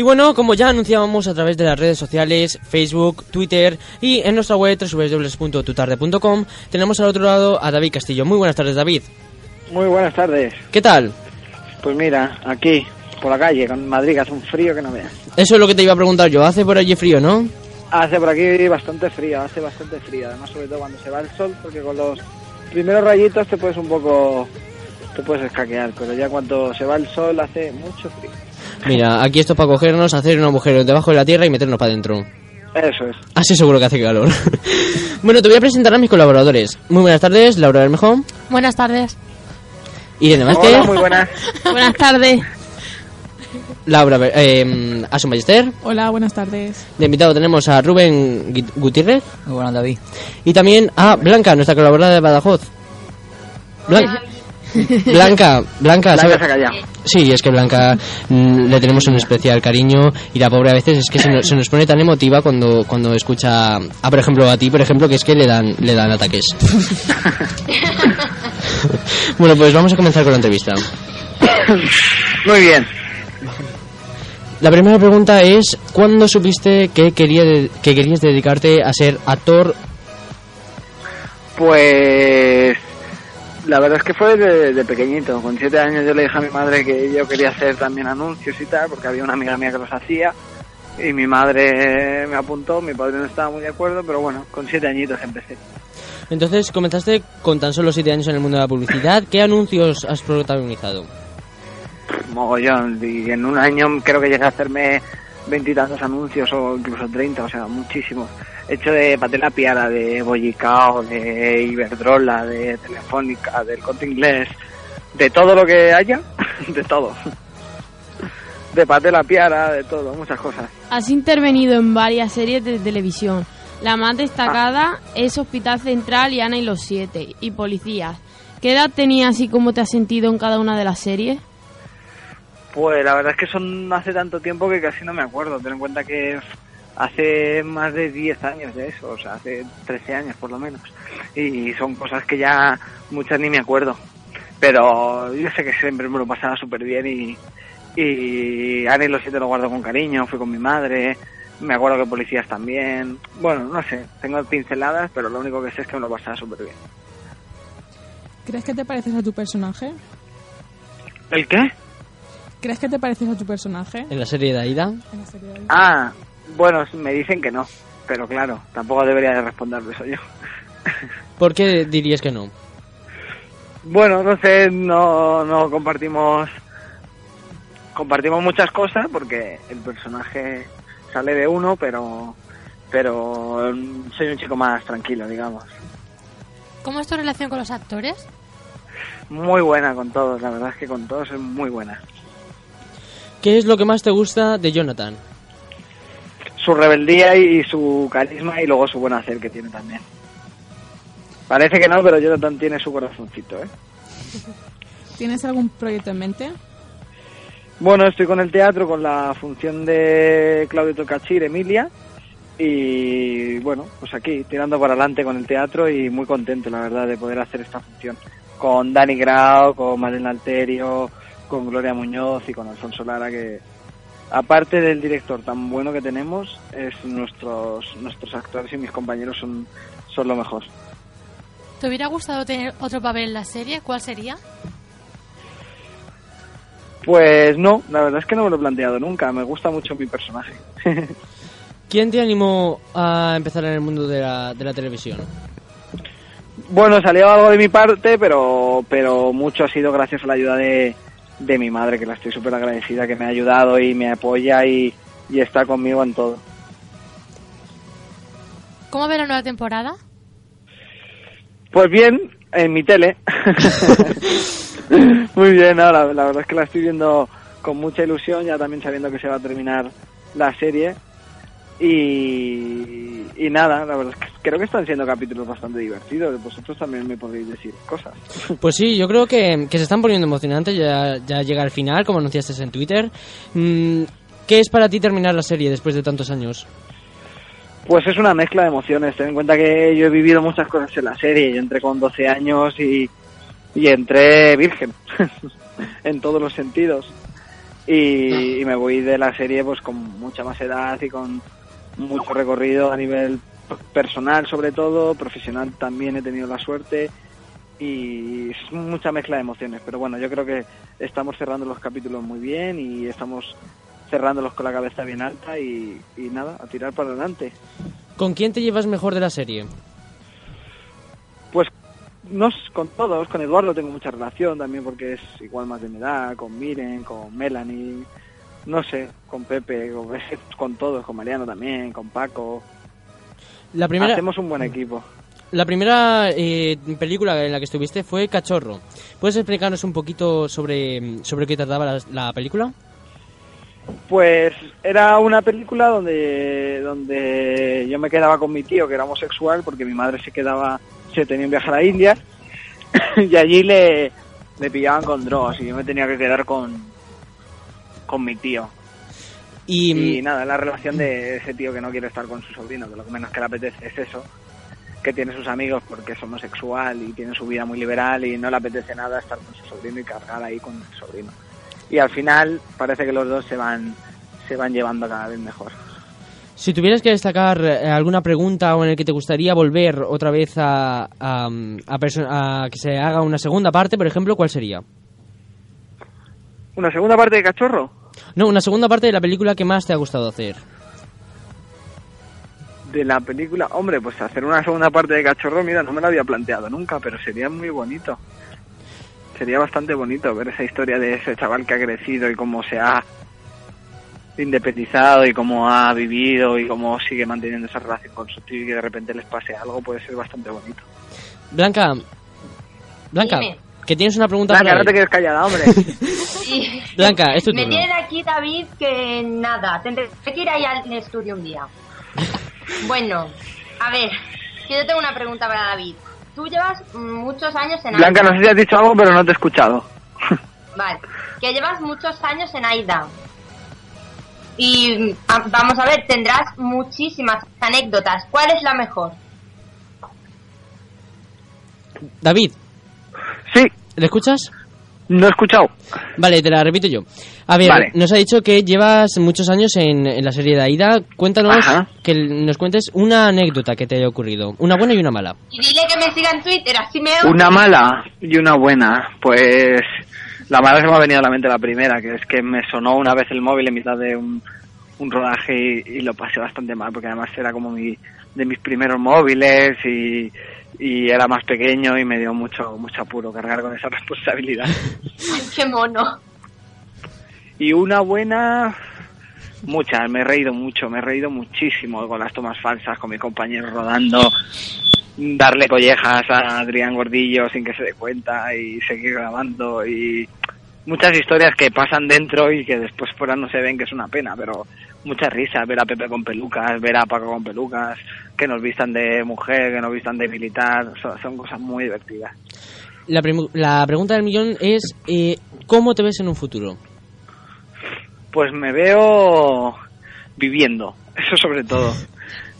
Y bueno, como ya anunciábamos a través de las redes sociales, Facebook, Twitter y en nuestra web www.tutarde.com, tenemos al otro lado a David Castillo. Muy buenas tardes, David. Muy buenas tardes. ¿Qué tal? Pues mira, aquí, por la calle, con Madrid, que hace un frío que no veas. Eso es lo que te iba a preguntar yo. Hace por allí frío, ¿no? Hace por aquí bastante frío, hace bastante frío. Además, sobre todo cuando se va el sol, porque con los primeros rayitos te puedes un poco... te puedes escaquear, pero ya cuando se va el sol hace mucho frío. Mira, aquí esto es para cogernos, hacer un agujero debajo de la tierra y meternos para adentro. Eso es. Así seguro que hace calor. bueno, te voy a presentar a mis colaboradores. Muy buenas tardes, Laura Bermejo. Buenas tardes. Irene Hola, Vázquez. muy buenas. Buenas tardes. Laura, Ber- eh, a su Magister. Hola, buenas tardes. De invitado tenemos a Rubén Gutiérrez. Muy buenas, David. Y también a Blanca, nuestra colaboradora de Badajoz. Blanca, Blanca, Blanca ¿sabe- se ha callado. Sí, es que Blanca mm, le tenemos un especial cariño y la pobre a veces es que se nos, se nos pone tan emotiva cuando, cuando escucha, a por ejemplo a ti, por ejemplo, que es que le dan, le dan ataques. bueno, pues vamos a comenzar con la entrevista. Muy bien. La primera pregunta es, ¿cuándo supiste que, quería que querías dedicarte a ser actor? Pues la verdad es que fue de, de pequeñito. Con siete años yo le dije a mi madre que yo quería hacer también anuncios y tal, porque había una amiga mía que los hacía. Y mi madre me apuntó, mi padre no estaba muy de acuerdo, pero bueno, con siete añitos empecé. Entonces comenzaste con tan solo 7 años en el mundo de la publicidad. ¿Qué anuncios has protagonizado? Mogollón. Y en un año creo que llegué a hacerme veintitantos anuncios o incluso treinta, o sea, muchísimos. He hecho de Patela Piara, de Bollicao, de Iberdrola, de Telefónica, del Corte Inglés, de todo lo que haya, de todo. De Patela Piara, de todo, muchas cosas. Has intervenido en varias series de televisión. La más destacada es Hospital Central y Ana y los Siete, y Policías. ¿Qué edad tenías y cómo te has sentido en cada una de las series? Pues la verdad es que son hace tanto tiempo que casi no me acuerdo. Ten en cuenta que hace más de 10 años de eso, o sea, hace 13 años por lo menos. Y son cosas que ya muchas ni me acuerdo. Pero yo sé que siempre me lo pasaba súper bien y, y Ana y los siete lo guardo con cariño, fui con mi madre, me acuerdo que policías también. Bueno, no sé, tengo pinceladas, pero lo único que sé es que me lo pasaba súper bien. ¿Crees que te pareces a tu personaje? ¿El qué? ¿Crees que te pareces a tu personaje? En la serie de Aida. En la serie de- Ah, bueno, me dicen que no, pero claro, tampoco debería de responderlo eso yo. ¿Por qué dirías que no? Bueno, no sé, no, no compartimos compartimos muchas cosas porque el personaje sale de uno, pero pero soy un chico más tranquilo, digamos. ¿Cómo es tu relación con los actores? Muy buena con todos, la verdad es que con todos es muy buena. ¿Qué es lo que más te gusta de Jonathan? Su rebeldía y su carisma y luego su buen hacer que tiene también. Parece que no, pero Jonathan tiene su corazoncito, ¿eh? ¿Tienes algún proyecto en mente? Bueno, estoy con el teatro, con la función de Claudio Tocachir, Emilia, y bueno, pues aquí, tirando para adelante con el teatro y muy contento, la verdad, de poder hacer esta función. Con Dani Grau, con Marlene Alterio, con Gloria Muñoz y con Alfonso Lara, que aparte del director tan bueno que tenemos, es nuestros, nuestros actores y mis compañeros son, son lo mejor. ¿Te hubiera gustado tener otro papel en la serie? ¿Cuál sería? Pues no, la verdad es que no me lo he planteado nunca, me gusta mucho mi personaje. ¿Quién te animó a empezar en el mundo de la, de la televisión? Bueno, salió algo de mi parte, pero, pero mucho ha sido gracias a la ayuda de, de mi madre, que la estoy súper agradecida, que me ha ayudado y me apoya y, y está conmigo en todo. ¿Cómo ve la nueva temporada? Pues bien, en mi tele. Muy bien, no, la, la verdad es que la estoy viendo con mucha ilusión, ya también sabiendo que se va a terminar la serie. Y, y nada, la verdad es que creo que están siendo capítulos bastante divertidos. Vosotros también me podéis decir cosas. Pues sí, yo creo que, que se están poniendo emocionantes, ya, ya llega el final, como anunciaste en Twitter. Mm, ¿Qué es para ti terminar la serie después de tantos años? Pues es una mezcla de emociones. Ten en cuenta que yo he vivido muchas cosas en la serie. Yo entré con 12 años y, y entré virgen en todos los sentidos. y, y me voy de la serie pues con mucha más edad y con mucho recorrido a nivel personal sobre todo, profesional también he tenido la suerte y es mucha mezcla de emociones, pero bueno, yo creo que estamos cerrando los capítulos muy bien y estamos cerrándolos con la cabeza bien alta y, y nada, a tirar para adelante. ¿Con quién te llevas mejor de la serie? Pues no con todos, con Eduardo tengo mucha relación también porque es igual más de mi edad, con Miren, con Melanie, no sé, con Pepe, con, con todos, con Mariano también, con Paco. La primera, Hacemos un buen equipo. la primera eh, película en la que estuviste fue Cachorro. ¿Puedes explicarnos un poquito sobre, sobre qué trataba la, la película? Pues era una película donde, donde yo me quedaba con mi tío, que era homosexual, porque mi madre se quedaba, se tenía un viaje a la India, y allí le, le pillaban con drogas, y yo me tenía que quedar con, con mi tío. Y, Y nada, la relación de ese tío que no quiere estar con su sobrino, que lo que menos que le apetece es eso, que tiene sus amigos porque es homosexual y tiene su vida muy liberal y no le apetece nada estar con su sobrino y cargar ahí con el sobrino. Y al final parece que los dos se van se van llevando cada vez mejor. si tuvieras que destacar eh, alguna pregunta o en el que te gustaría volver otra vez a, a, a a que se haga una segunda parte, por ejemplo, ¿cuál sería? Una segunda parte de Cachorro. No, una segunda parte de la película que más te ha gustado hacer. De la película, hombre, pues hacer una segunda parte de Cachorro, mira, no me lo había planteado nunca, pero sería muy bonito. Sería bastante bonito ver esa historia de ese chaval que ha crecido y cómo se ha independizado y cómo ha vivido y cómo sigue manteniendo esa relación con su tío y que de repente les pase algo, puede ser bastante bonito. Blanca, Blanca, Dime. que tienes una pregunta Blanca, para no te quedes callada, hombre. Y- Blanca, es tu Me turno. tiene aquí David que nada, tendré que ir ahí al estudio un día. Bueno, a ver, que yo tengo una pregunta para David. Tú llevas muchos años en Blanca, AIDA. no sé si has dicho algo, pero no te he escuchado. Vale, que llevas muchos años en AIDA. Y a- vamos a ver, tendrás muchísimas anécdotas. ¿Cuál es la mejor? David, Sí, ¿le escuchas? No he escuchado. Vale, te la repito yo. A ver, Vale. nos ha dicho que llevas muchos años en, en la serie de Aida. Cuéntanos, Ajá. que nos cuentes una anécdota que te haya ocurrido. Una buena y una mala. Y dile que me siga en Twitter, así me... Una mala y una buena. Pues la mala se me ha venido a la mente la primera, que es que me sonó una vez el móvil en mitad de un, un rodaje y, y lo pasé bastante mal, porque además era como mi, de mis primeros móviles y, y era más pequeño y me dio mucho, mucho apuro cargar con esa responsabilidad. Ay, qué mono. Y una buena, muchas, me he reído mucho, me he reído muchísimo con las tomas falsas, con mi compañero rodando, darle collejas a Adrián Gordillo sin que se dé cuenta y seguir grabando y muchas historias que pasan dentro y que después fuera no se ven, que es una pena, pero mucha risa ver a Pepe con pelucas, ver a Paco con pelucas, que nos vistan de mujer, que nos vistan de militar, son, son cosas muy divertidas. La, la pregunta del millón es, eh, ¿cómo te ves en un futuro? Pues me veo viviendo, eso sobre todo.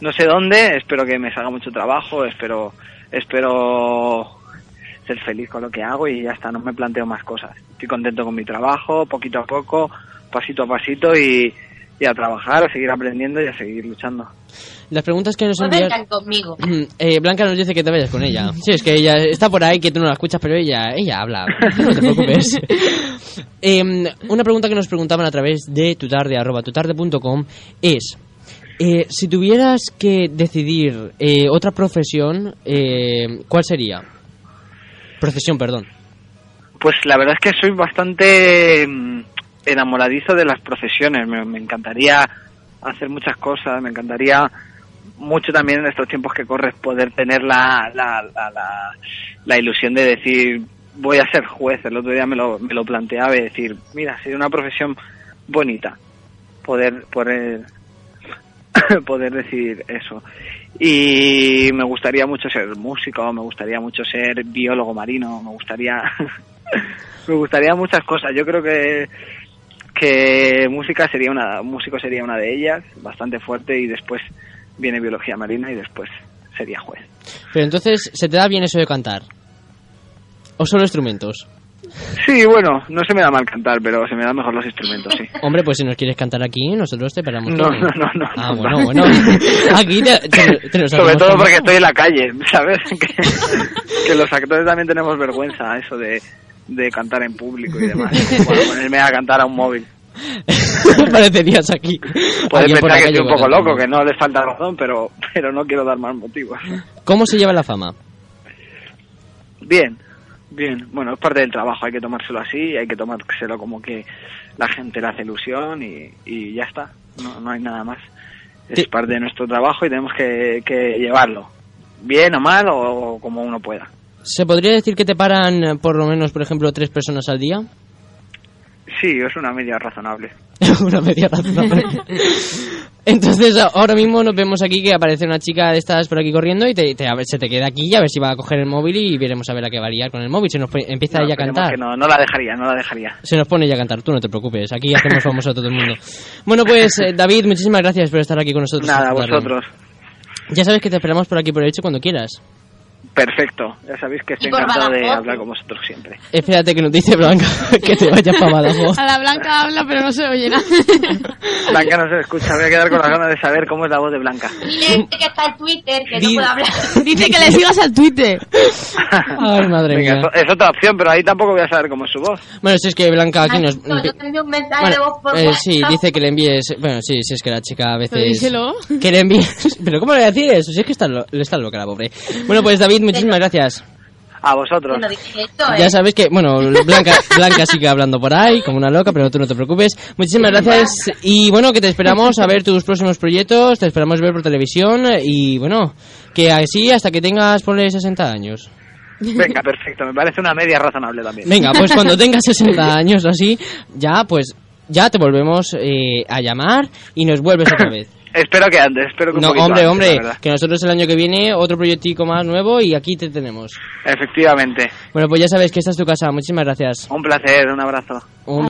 No sé dónde, espero que me salga mucho trabajo, espero espero ser feliz con lo que hago y ya está, no me planteo más cosas. Estoy contento con mi trabajo, poquito a poco, pasito a pasito y, y a trabajar, a seguir aprendiendo y a seguir luchando. Las preguntas que nos envían... conmigo. Eh, Blanca nos dice que te vayas con ella. Sí, es que ella está por ahí, que tú no la escuchas, pero ella, ella habla. No te preocupes. Em, una pregunta que nos preguntaban a través de tutarde, arroba tutarde.com es... eh, si tuvieras que decidir eh, otra profesión, eh, ¿cuál sería? Profesión, perdón. Pues la verdad es que soy bastante mm, enamoradizo de las profesiones. Me, encantaría hacer muchas cosas, me encantaría mucho también en estos tiempos que corres poder tener la, la, la, la, la ilusión de decir voy a ser juez. El otro día me lo, me lo planteaba y decir, mira, sería una profesión bonita poder poder poder decir eso. Y me gustaría mucho ser músico, me gustaría mucho ser biólogo marino, me gustaría me gustaría muchas cosas. Yo creo que que música sería una músico sería una de ellas, bastante fuerte y después viene biología marina y después sería juez. Pero entonces, ¿se te da bien eso de cantar? ¿O solo instrumentos? Sí, bueno, no se me da mal cantar, pero se me dan mejor los instrumentos, sí. Hombre, pues si nos quieres cantar aquí, nosotros te paramos No, no, no, no. Ah, no, bueno, no. bueno. Aquí te, te- te nos Sobre todo porque estoy en la calle, ¿sabes? Que, que los actores también tenemos vergüenza, eso de, de cantar en público y demás. Bueno, ponerme a cantar a un móvil. Parecerías aquí. Puede Alguien por la pensar que estoy un poco loco, que no les falta razón, pero, pero no quiero dar más motivos. ¿Cómo se lleva la fama? Bien, bien. Bueno, es parte del trabajo, hay que tomárselo así, hay que tomárselo como que la gente le hace ilusión y, y ya está. No, no hay nada más. Es parte de nuestro trabajo y tenemos que, que llevarlo. Bien o mal o como uno pueda. ¿Se podría decir que te paran eh, por lo menos, por ejemplo, tres personas al día? Sí, es una media razonable. una media razonable. Entonces, ahora mismo nos vemos aquí que aparece una chica de estas por aquí corriendo y te, te- a ver, se te queda aquí y a ver si va a coger el móvil y veremos a ver a qué varía con el móvil. Se nos empieza No, ella a cantar. que no, no la dejaría, no la dejaría. Se nos pone ella a cantar, tú no te preocupes. Aquí hacemos famoso a todo el mundo. Bueno, pues eh, David, muchísimas gracias por estar aquí con nosotros. Nada, vosotros. Ya sabes que te esperamos por aquí por el hecho cuando quieras. Perfecto. Ya sabéis que estoy encantado de hablar con vosotros siempre. Espérate que nos dice Blanca que te vayas para Badajoz. A la blanca habla, pero no se oye nada. Blanca no se escucha, voy a quedar con las ganas de saber cómo es la voz de Blanca. Dile que está en Twitter, que Di- no puedo hablar. Dice que le sigas al Twitter. Ay, madre Venga, mía. es, otra opción, pero ahí tampoco voy a saber cómo es su voz. Bueno, si es que Blanca aquí nos... No, yo te envío un mensaje Bueno, de voz por eh, sí, dice que le envíes... Bueno, sí, sí, es que la chica a veces... Pero díselo. Que le envíes... Pero ¿cómo le voy a decir eso? Si es que está, lo- le está loca la pobre. Bueno, pues David, muchísimas gracias. A vosotros. Esto, Ya ¿eh? sabes que, bueno, Blanca, Blanca sigue hablando por ahí, como una loca, pero tú no te preocupes. Muchísimas gracias y bueno, que te esperamos a ver tus próximos proyectos, te esperamos ver por televisión y bueno, que así hasta que tengas, ponle 60 años. Venga, perfecto. Me parece una media razonable también. Venga, pues cuando tengas 60 años o así, ya pues, ya te volvemos eh, a llamar y nos vuelves otra vez. Espero que antes, espero que un No, poquito hombre, antes, hombre, la que nosotros el año que viene otro proyectico más nuevo y aquí te tenemos. Efectivamente. Bueno, pues ya sabes que esta es tu casa. Muchísimas gracias. Un placer, un abrazo. Un